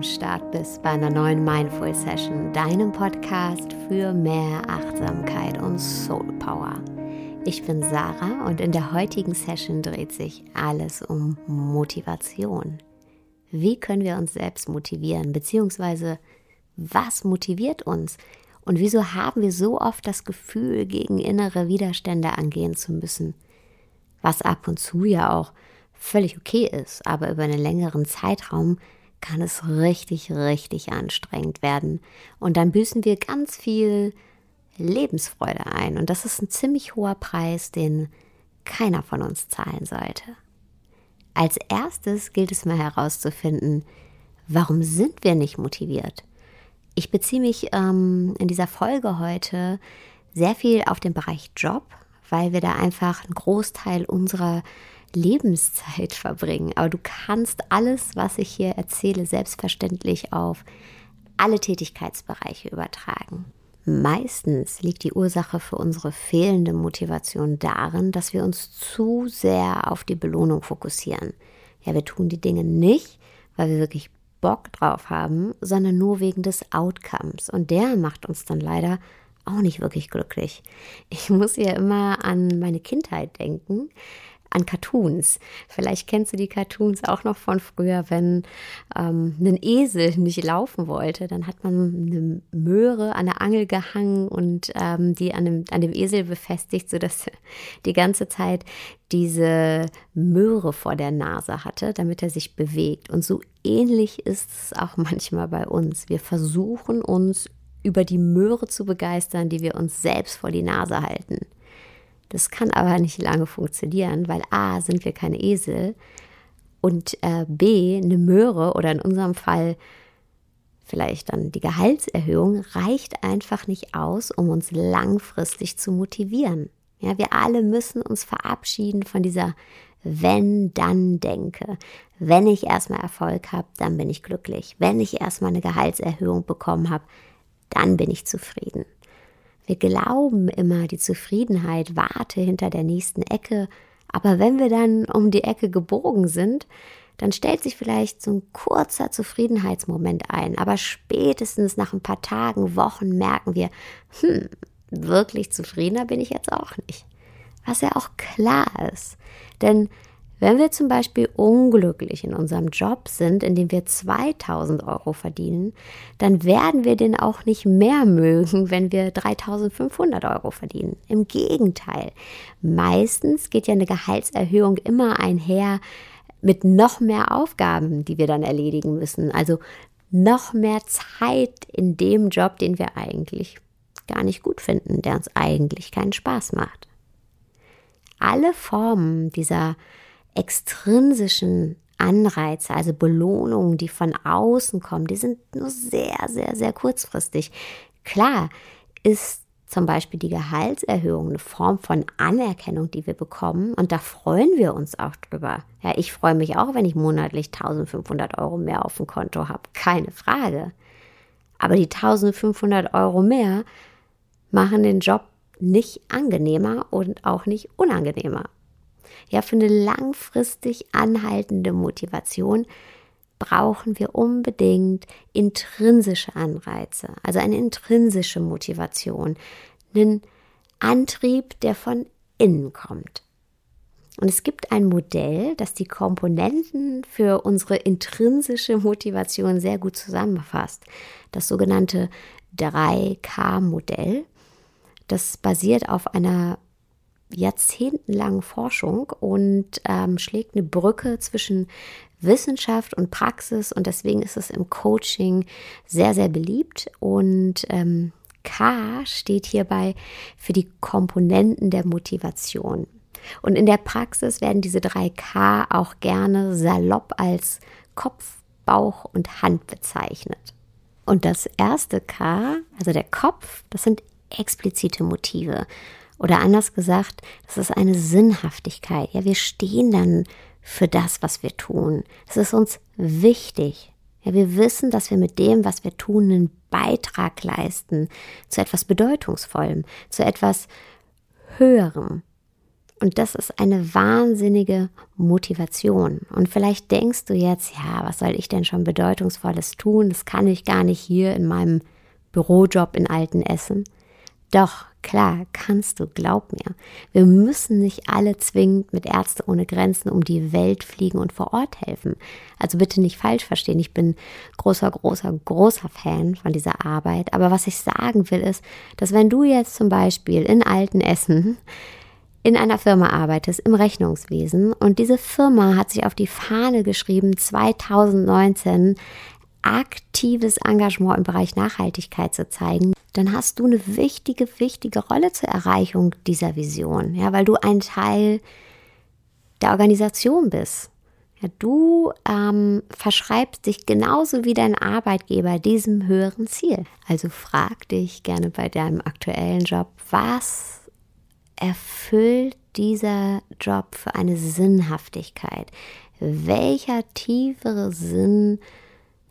am Start bist bei einer neuen Mindful Session, deinem Podcast für mehr Achtsamkeit und Soul Power. Ich bin Sarah und in der heutigen Session dreht sich alles um Motivation. Wie können wir uns selbst motivieren, beziehungsweise was motiviert uns? Und wieso haben wir so oft das Gefühl, gegen innere Widerstände angehen zu müssen? Was ab und zu ja auch völlig okay ist, aber über einen längeren Zeitraum kann es richtig, richtig anstrengend werden. Und dann büßen wir ganz viel Lebensfreude ein. Und das ist ein ziemlich hoher Preis, den keiner von uns zahlen sollte. Als erstes gilt es mal herauszufinden, warum sind wir nicht motiviert? Ich beziehe mich ähm, in dieser Folge heute sehr viel auf den Bereich Job, weil wir da einfach einen Großteil unserer Lebenszeit verbringen. Aber du kannst alles, was ich hier erzähle, selbstverständlich auf alle Tätigkeitsbereiche übertragen. Meistens liegt die Ursache für unsere fehlende Motivation darin, dass wir uns zu sehr auf die Belohnung fokussieren. Ja, wir tun die Dinge nicht, weil wir wirklich Bock drauf haben, sondern nur wegen des Outcomes. Und der macht uns dann leider auch nicht wirklich glücklich. Ich muss ja immer an meine Kindheit denken an Cartoons. Vielleicht kennst du die Cartoons auch noch von früher, wenn ähm, ein Esel nicht laufen wollte, dann hat man eine Möhre an der Angel gehangen und ähm, die an dem, an dem Esel befestigt, sodass die ganze Zeit diese Möhre vor der Nase hatte, damit er sich bewegt. Und so ähnlich ist es auch manchmal bei uns. Wir versuchen uns über die Möhre zu begeistern, die wir uns selbst vor die Nase halten. Das kann aber nicht lange funktionieren, weil a, sind wir keine Esel und äh, b, eine Möhre oder in unserem Fall vielleicht dann die Gehaltserhöhung reicht einfach nicht aus, um uns langfristig zu motivieren. Ja, wir alle müssen uns verabschieden von dieser wenn-dann-Denke. Wenn ich erstmal Erfolg habe, dann bin ich glücklich. Wenn ich erstmal eine Gehaltserhöhung bekommen habe, dann bin ich zufrieden. Wir glauben immer, die Zufriedenheit warte hinter der nächsten Ecke, aber wenn wir dann um die Ecke gebogen sind, dann stellt sich vielleicht so ein kurzer Zufriedenheitsmoment ein, aber spätestens nach ein paar Tagen, Wochen merken wir, hm, wirklich zufriedener bin ich jetzt auch nicht. Was ja auch klar ist, denn wenn wir zum Beispiel unglücklich in unserem Job sind, in dem wir 2000 Euro verdienen, dann werden wir den auch nicht mehr mögen, wenn wir 3500 Euro verdienen. Im Gegenteil. Meistens geht ja eine Gehaltserhöhung immer einher mit noch mehr Aufgaben, die wir dann erledigen müssen. Also noch mehr Zeit in dem Job, den wir eigentlich gar nicht gut finden, der uns eigentlich keinen Spaß macht. Alle Formen dieser extrinsischen Anreize, also Belohnungen, die von außen kommen, die sind nur sehr, sehr, sehr kurzfristig. Klar ist zum Beispiel die Gehaltserhöhung eine Form von Anerkennung, die wir bekommen. Und da freuen wir uns auch drüber. Ja, ich freue mich auch, wenn ich monatlich 1500 Euro mehr auf dem Konto habe. Keine Frage. Aber die 1500 Euro mehr machen den Job nicht angenehmer und auch nicht unangenehmer. Ja, für eine langfristig anhaltende Motivation brauchen wir unbedingt intrinsische Anreize, also eine intrinsische Motivation, einen Antrieb, der von innen kommt. Und es gibt ein Modell, das die Komponenten für unsere intrinsische Motivation sehr gut zusammenfasst. Das sogenannte 3K-Modell. Das basiert auf einer jahrzehntelangen Forschung und ähm, schlägt eine Brücke zwischen Wissenschaft und Praxis und deswegen ist es im Coaching sehr, sehr beliebt und ähm, K steht hierbei für die Komponenten der Motivation. Und in der Praxis werden diese drei K auch gerne salopp als Kopf, Bauch und Hand bezeichnet. Und das erste K, also der Kopf, das sind explizite Motive. Oder anders gesagt, das ist eine Sinnhaftigkeit. Ja, wir stehen dann für das, was wir tun. Es ist uns wichtig. Ja, wir wissen, dass wir mit dem, was wir tun, einen Beitrag leisten zu etwas Bedeutungsvollem, zu etwas Höherem. Und das ist eine wahnsinnige Motivation. Und vielleicht denkst du jetzt, ja, was soll ich denn schon bedeutungsvolles tun? Das kann ich gar nicht hier in meinem Bürojob in Altenessen. Doch, klar, kannst du, glaub mir. Wir müssen nicht alle zwingend mit Ärzte ohne Grenzen um die Welt fliegen und vor Ort helfen. Also bitte nicht falsch verstehen. Ich bin großer, großer, großer Fan von dieser Arbeit. Aber was ich sagen will, ist, dass wenn du jetzt zum Beispiel in Altenessen in einer Firma arbeitest, im Rechnungswesen, und diese Firma hat sich auf die Fahne geschrieben, 2019 aktives Engagement im Bereich Nachhaltigkeit zu zeigen, dann hast du eine wichtige, wichtige Rolle zur Erreichung dieser Vision, ja, weil du ein Teil der Organisation bist. Ja, du ähm, verschreibst dich genauso wie dein Arbeitgeber diesem höheren Ziel. Also frag dich gerne bei deinem aktuellen Job, was erfüllt dieser Job für eine Sinnhaftigkeit? Welcher tiefere Sinn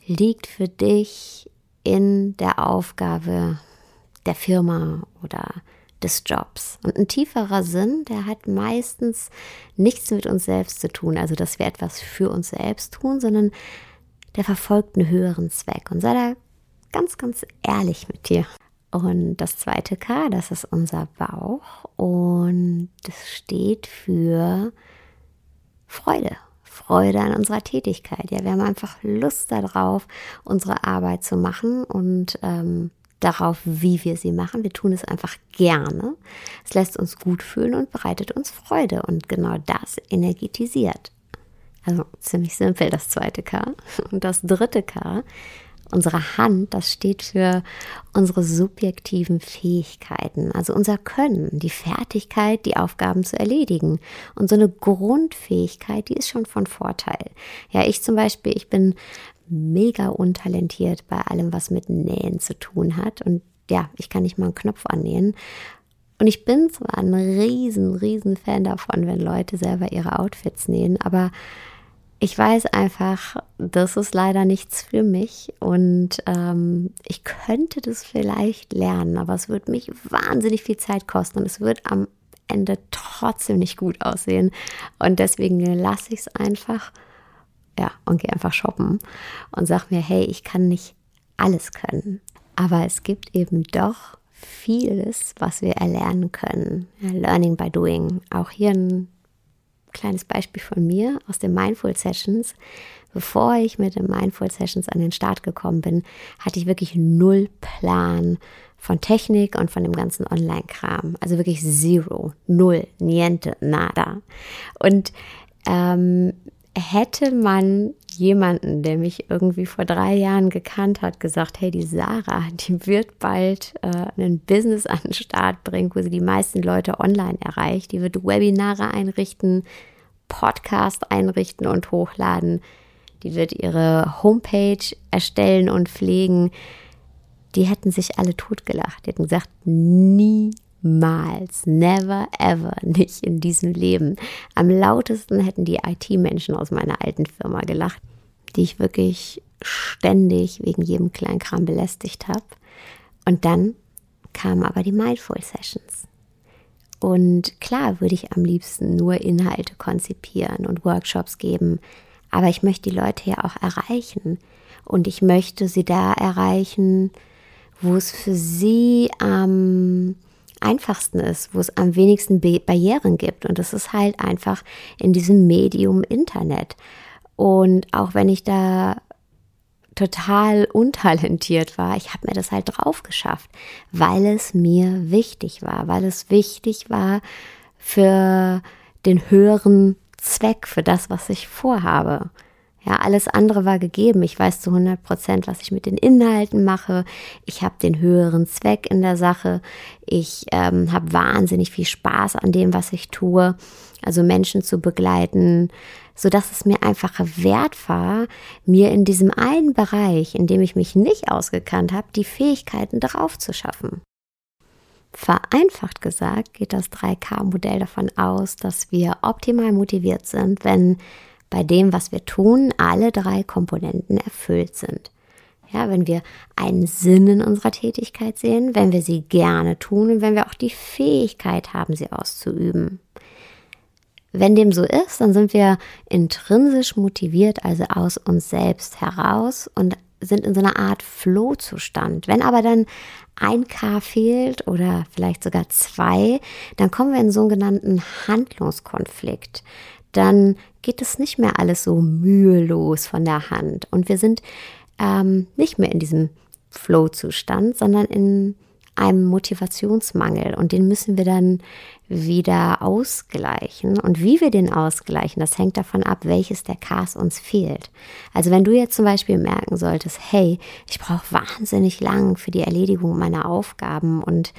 liegt für dich in der Aufgabe der Firma oder des Jobs. Und ein tieferer Sinn, der hat meistens nichts mit uns selbst zu tun, also dass wir etwas für uns selbst tun, sondern der verfolgt einen höheren Zweck. Und sei da ganz, ganz ehrlich mit dir. Und das zweite K, das ist unser Bauch und das steht für Freude. Freude an unserer Tätigkeit. Ja, wir haben einfach Lust darauf, unsere Arbeit zu machen und ähm, darauf, wie wir sie machen. Wir tun es einfach gerne. Es lässt uns gut fühlen und bereitet uns Freude. Und genau das energetisiert. Also ziemlich simpel das zweite K. Und das dritte K Unsere Hand, das steht für unsere subjektiven Fähigkeiten, also unser Können, die Fertigkeit, die Aufgaben zu erledigen. Und so eine Grundfähigkeit, die ist schon von Vorteil. Ja, ich zum Beispiel, ich bin mega untalentiert bei allem, was mit Nähen zu tun hat. Und ja, ich kann nicht mal einen Knopf annähen. Und ich bin zwar ein riesen, riesen Fan davon, wenn Leute selber ihre Outfits nähen, aber ich weiß einfach, das ist leider nichts für mich und ähm, ich könnte das vielleicht lernen, aber es wird mich wahnsinnig viel Zeit kosten und es wird am Ende trotzdem nicht gut aussehen und deswegen lasse ich es einfach, ja, und gehe einfach shoppen und sage mir, hey, ich kann nicht alles können, aber es gibt eben doch vieles, was wir erlernen können. Ja, Learning by doing. Auch hier ein kleines Beispiel von mir aus den Mindful Sessions. Bevor ich mit den Mindful Sessions an den Start gekommen bin, hatte ich wirklich null Plan von Technik und von dem ganzen Online-Kram. Also wirklich zero, null, niente, nada. Und ähm, hätte man jemanden, der mich irgendwie vor drei Jahren gekannt hat, gesagt, hey, die Sarah, die wird bald äh, ein Business an den Start bringen, wo sie die meisten Leute online erreicht. Die wird Webinare einrichten, Podcast einrichten und hochladen. Die wird ihre Homepage erstellen und pflegen. Die hätten sich alle totgelacht. Die hätten gesagt, nie Niemals, never ever, nicht in diesem Leben. Am lautesten hätten die IT-Menschen aus meiner alten Firma gelacht, die ich wirklich ständig wegen jedem Kleinkram belästigt habe. Und dann kamen aber die Mindful Sessions. Und klar würde ich am liebsten nur Inhalte konzipieren und Workshops geben, aber ich möchte die Leute ja auch erreichen. Und ich möchte sie da erreichen, wo es für sie am ähm, einfachsten ist, wo es am wenigsten Barrieren gibt. Und das ist halt einfach in diesem Medium Internet. Und auch wenn ich da total untalentiert war, ich habe mir das halt drauf geschafft, weil es mir wichtig war, weil es wichtig war für den höheren Zweck, für das, was ich vorhabe. Ja, alles andere war gegeben. Ich weiß zu 100 Prozent, was ich mit den Inhalten mache. Ich habe den höheren Zweck in der Sache. Ich ähm, habe wahnsinnig viel Spaß an dem, was ich tue. Also Menschen zu begleiten, so dass es mir einfach wert war, mir in diesem einen Bereich, in dem ich mich nicht ausgekannt habe, die Fähigkeiten drauf zu schaffen. Vereinfacht gesagt geht das 3K-Modell davon aus, dass wir optimal motiviert sind, wenn bei dem, was wir tun, alle drei Komponenten erfüllt sind. Ja, wenn wir einen Sinn in unserer Tätigkeit sehen, wenn wir sie gerne tun und wenn wir auch die Fähigkeit haben, sie auszuüben. wenn dem so ist, dann sind wir intrinsisch motiviert, also aus uns selbst heraus und sind in so einer Art Flow-Zustand. Wenn aber dann ein K fehlt oder vielleicht sogar zwei, dann kommen wir in sogenannten Handlungskonflikt. Dann geht es nicht mehr alles so mühelos von der Hand und wir sind ähm, nicht mehr in diesem Flow-Zustand, sondern in einem Motivationsmangel und den müssen wir dann wieder ausgleichen. Und wie wir den ausgleichen, das hängt davon ab, welches der Ks uns fehlt. Also wenn du jetzt zum Beispiel merken solltest, hey, ich brauche wahnsinnig lang für die Erledigung meiner Aufgaben und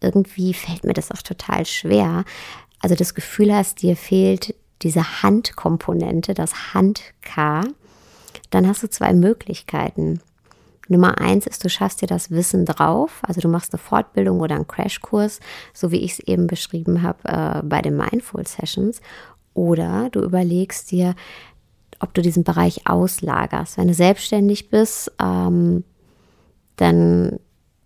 irgendwie fällt mir das auch total schwer. Also das Gefühl hast, dir fehlt diese Handkomponente, das Hand-K, dann hast du zwei Möglichkeiten. Nummer eins ist, du schaffst dir das Wissen drauf, also du machst eine Fortbildung oder einen Crashkurs, so wie ich es eben beschrieben habe äh, bei den Mindful Sessions. Oder du überlegst dir, ob du diesen Bereich auslagerst. Wenn du selbstständig bist, ähm, dann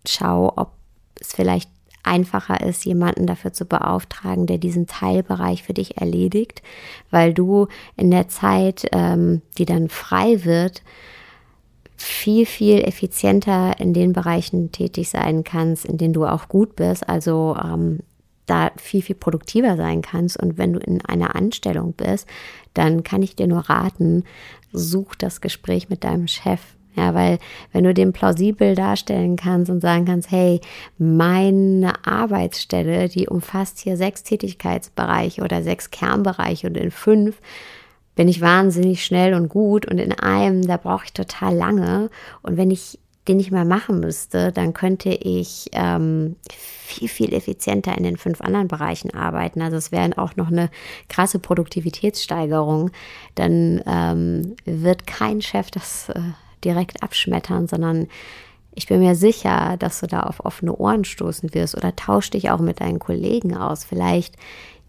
schau, ob es vielleicht einfacher ist, jemanden dafür zu beauftragen, der diesen Teilbereich für dich erledigt, weil du in der Zeit, ähm, die dann frei wird, viel, viel effizienter in den Bereichen tätig sein kannst, in denen du auch gut bist. Also ähm, da viel, viel produktiver sein kannst. Und wenn du in einer Anstellung bist, dann kann ich dir nur raten, such das Gespräch mit deinem Chef. Ja, weil wenn du den plausibel darstellen kannst und sagen kannst, hey, meine Arbeitsstelle, die umfasst hier sechs Tätigkeitsbereiche oder sechs Kernbereiche und in fünf bin ich wahnsinnig schnell und gut und in einem, da brauche ich total lange. Und wenn ich den nicht mal machen müsste, dann könnte ich ähm, viel, viel effizienter in den fünf anderen Bereichen arbeiten. Also es wäre auch noch eine krasse Produktivitätssteigerung. Dann ähm, wird kein Chef das äh, direkt abschmettern, sondern ich bin mir sicher, dass du da auf offene Ohren stoßen wirst oder tausch dich auch mit deinen Kollegen aus. Vielleicht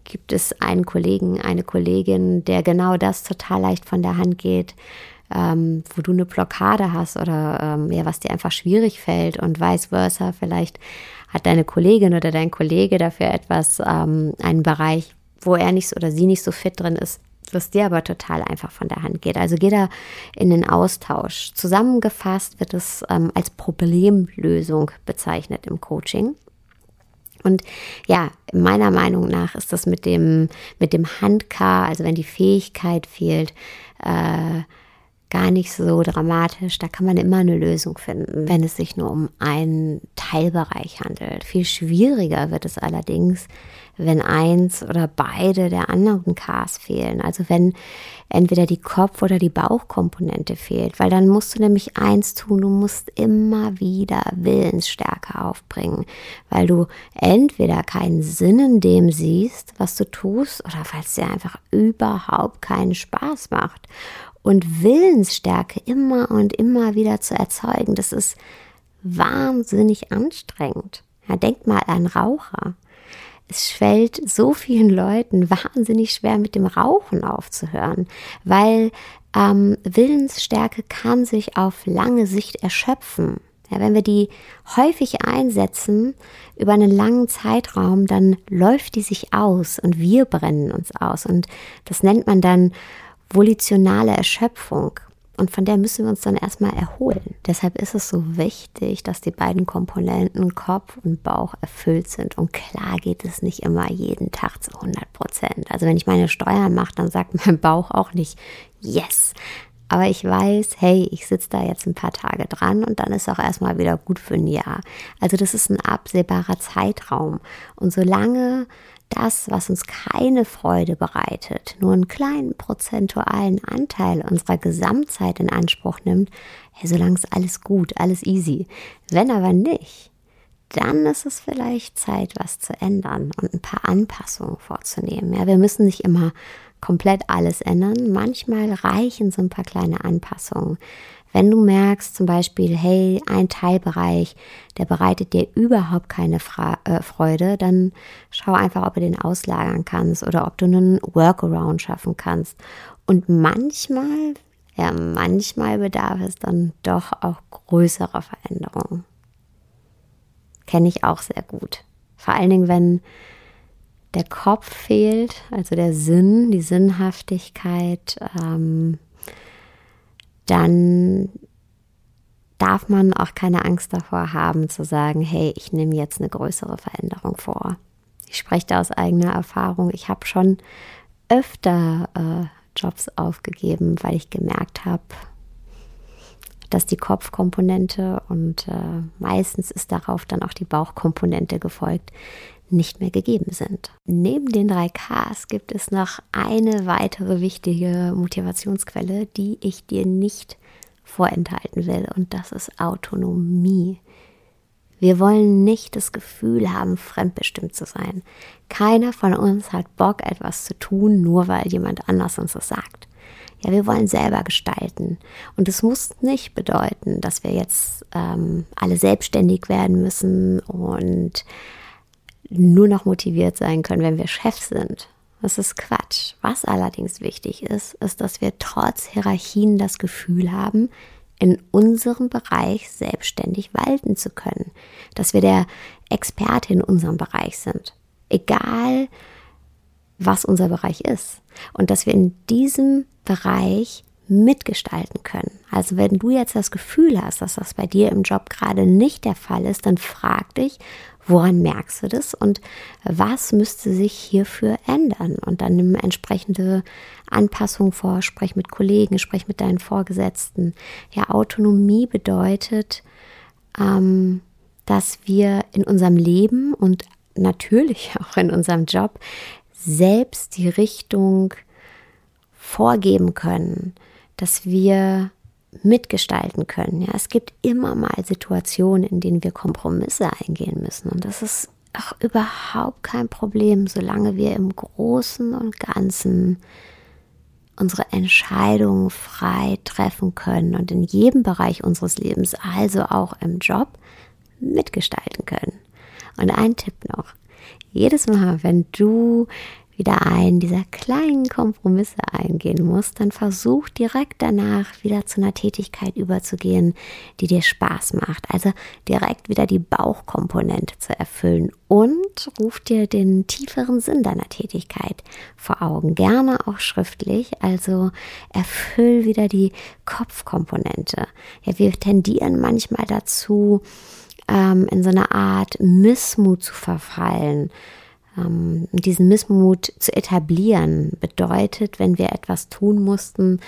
gibt es einen Kollegen, eine Kollegin, der genau das total leicht von der Hand geht, ähm, wo du eine Blockade hast oder ähm, ja, was dir einfach schwierig fällt und vice versa. Vielleicht hat deine Kollegin oder dein Kollege dafür etwas, ähm, einen Bereich, wo er nicht oder sie nicht so fit drin ist, was dir aber total einfach von der Hand geht. Also geh da in den Austausch. Zusammengefasst wird es ähm, als Problemlösung bezeichnet im Coaching. Und ja, meiner Meinung nach ist das mit dem, mit dem Handkar, also wenn die Fähigkeit fehlt, äh, gar nicht so dramatisch. Da kann man immer eine Lösung finden, wenn es sich nur um einen Teilbereich handelt. Viel schwieriger wird es allerdings, wenn eins oder beide der anderen Ks fehlen. Also wenn entweder die Kopf- oder die Bauchkomponente fehlt, weil dann musst du nämlich eins tun, du musst immer wieder Willensstärke aufbringen, weil du entweder keinen Sinn in dem siehst, was du tust, oder weil es dir einfach überhaupt keinen Spaß macht. Und Willensstärke immer und immer wieder zu erzeugen, das ist wahnsinnig anstrengend. Ja, denk mal an Raucher es fällt so vielen Leuten wahnsinnig schwer, mit dem Rauchen aufzuhören, weil ähm, Willensstärke kann sich auf lange Sicht erschöpfen. Ja, wenn wir die häufig einsetzen über einen langen Zeitraum, dann läuft die sich aus und wir brennen uns aus. Und das nennt man dann volitionale Erschöpfung. Und von der müssen wir uns dann erstmal erholen. Deshalb ist es so wichtig, dass die beiden Komponenten Kopf und Bauch erfüllt sind. Und klar geht es nicht immer jeden Tag zu 100 Prozent. Also wenn ich meine Steuern mache, dann sagt mein Bauch auch nicht Yes. Aber ich weiß, hey, ich sitze da jetzt ein paar Tage dran und dann ist auch erstmal wieder gut für ein Jahr. Also das ist ein absehbarer Zeitraum. Und solange das, was uns keine Freude bereitet, nur einen kleinen prozentualen Anteil unserer Gesamtzeit in Anspruch nimmt, ja, solange ist alles gut, alles easy. Wenn aber nicht, dann ist es vielleicht Zeit, was zu ändern und ein paar Anpassungen vorzunehmen. Ja, wir müssen nicht immer komplett alles ändern. Manchmal reichen so ein paar kleine Anpassungen. Wenn du merkst zum Beispiel, hey, ein Teilbereich, der bereitet dir überhaupt keine Fra äh, Freude, dann schau einfach, ob du den auslagern kannst oder ob du einen Workaround schaffen kannst. Und manchmal, ja, manchmal bedarf es dann doch auch größerer Veränderungen. Kenne ich auch sehr gut. Vor allen Dingen, wenn der Kopf fehlt, also der Sinn, die Sinnhaftigkeit, ähm, dann darf man auch keine Angst davor haben zu sagen, hey, ich nehme jetzt eine größere Veränderung vor. Ich spreche da aus eigener Erfahrung. Ich habe schon öfter äh, Jobs aufgegeben, weil ich gemerkt habe, dass die Kopfkomponente und äh, meistens ist darauf dann auch die Bauchkomponente gefolgt, nicht mehr gegeben sind. Neben den drei Ks gibt es noch eine weitere wichtige Motivationsquelle, die ich dir nicht vorenthalten will, und das ist Autonomie. Wir wollen nicht das Gefühl haben, fremdbestimmt zu sein. Keiner von uns hat Bock, etwas zu tun, nur weil jemand anders uns das sagt. Ja, wir wollen selber gestalten. Und es muss nicht bedeuten, dass wir jetzt ähm, alle selbstständig werden müssen und nur noch motiviert sein können, wenn wir Chef sind. Das ist Quatsch. Was allerdings wichtig ist, ist, dass wir trotz Hierarchien das Gefühl haben, in unserem Bereich selbstständig walten zu können. Dass wir der Experte in unserem Bereich sind. Egal, was unser Bereich ist. Und dass wir in diesem Bereich mitgestalten können. Also wenn du jetzt das Gefühl hast, dass das bei dir im Job gerade nicht der Fall ist, dann frag dich, woran merkst du das und was müsste sich hierfür ändern? Und dann nimm entsprechende Anpassungen vor, sprech mit Kollegen, sprech mit deinen Vorgesetzten. Ja, Autonomie bedeutet, ähm, dass wir in unserem Leben und natürlich auch in unserem Job selbst die Richtung vorgeben können, dass wir mitgestalten können. Ja, es gibt immer mal Situationen, in denen wir Kompromisse eingehen müssen. Und das ist auch überhaupt kein Problem, solange wir im Großen und Ganzen unsere Entscheidungen frei treffen können und in jedem Bereich unseres Lebens, also auch im Job, mitgestalten können. Und ein Tipp noch. Jedes Mal, wenn du wieder einen dieser kleinen Kompromisse eingehen musst, dann versuch direkt danach wieder zu einer Tätigkeit überzugehen, die dir Spaß macht. Also direkt wieder die Bauchkomponente zu erfüllen und ruf dir den tieferen Sinn deiner Tätigkeit vor Augen. Gerne auch schriftlich. Also erfüll wieder die Kopfkomponente. Ja, wir tendieren manchmal dazu, ähm, in so eine Art Missmut zu verfallen ähm, diesen Missmut zu etablieren bedeutet, wenn wir etwas tun mussten,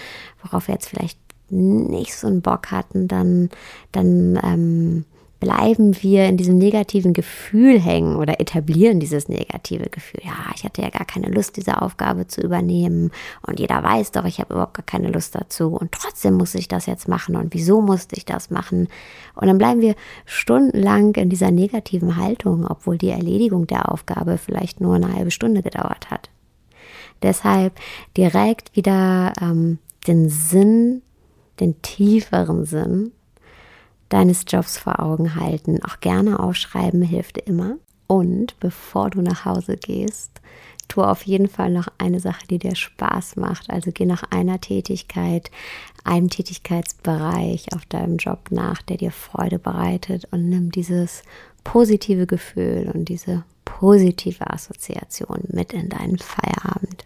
worauf wir jetzt vielleicht nicht so einen Bock hatten, dann, dann ähm, bleiben wir in diesem negativen Gefühl hängen oder etablieren dieses negative Gefühl. Ja, ich hatte ja gar keine Lust, diese Aufgabe zu übernehmen und jeder weiß doch, ich habe überhaupt gar keine Lust dazu und trotzdem muss ich das jetzt machen und wieso musste ich das machen? Und dann bleiben wir stundenlang in dieser negativen Haltung, obwohl die Erledigung der Aufgabe vielleicht nur eine halbe Stunde gedauert hat. Deshalb direkt wieder ähm, den Sinn, den tieferen Sinn deines Jobs vor Augen halten. Auch gerne aufschreiben hilft immer. Und bevor du nach Hause gehst, tu auf jeden Fall noch eine Sache, die dir Spaß macht. Also geh nach einer Tätigkeit, einem Tätigkeitsbereich auf deinem Job nach, der dir Freude bereitet und nimm dieses positive Gefühl und diese positive Assoziation mit in deinen Feierabend.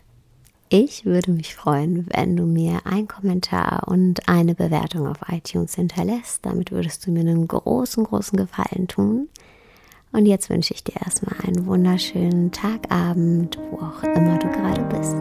Ich würde mich freuen, wenn du mir einen Kommentar und eine Bewertung auf iTunes hinterlässt. Damit würdest du mir einen großen, großen Gefallen tun. Und jetzt wünsche ich dir erstmal einen wunderschönen Tagabend, wo auch immer du gerade bist.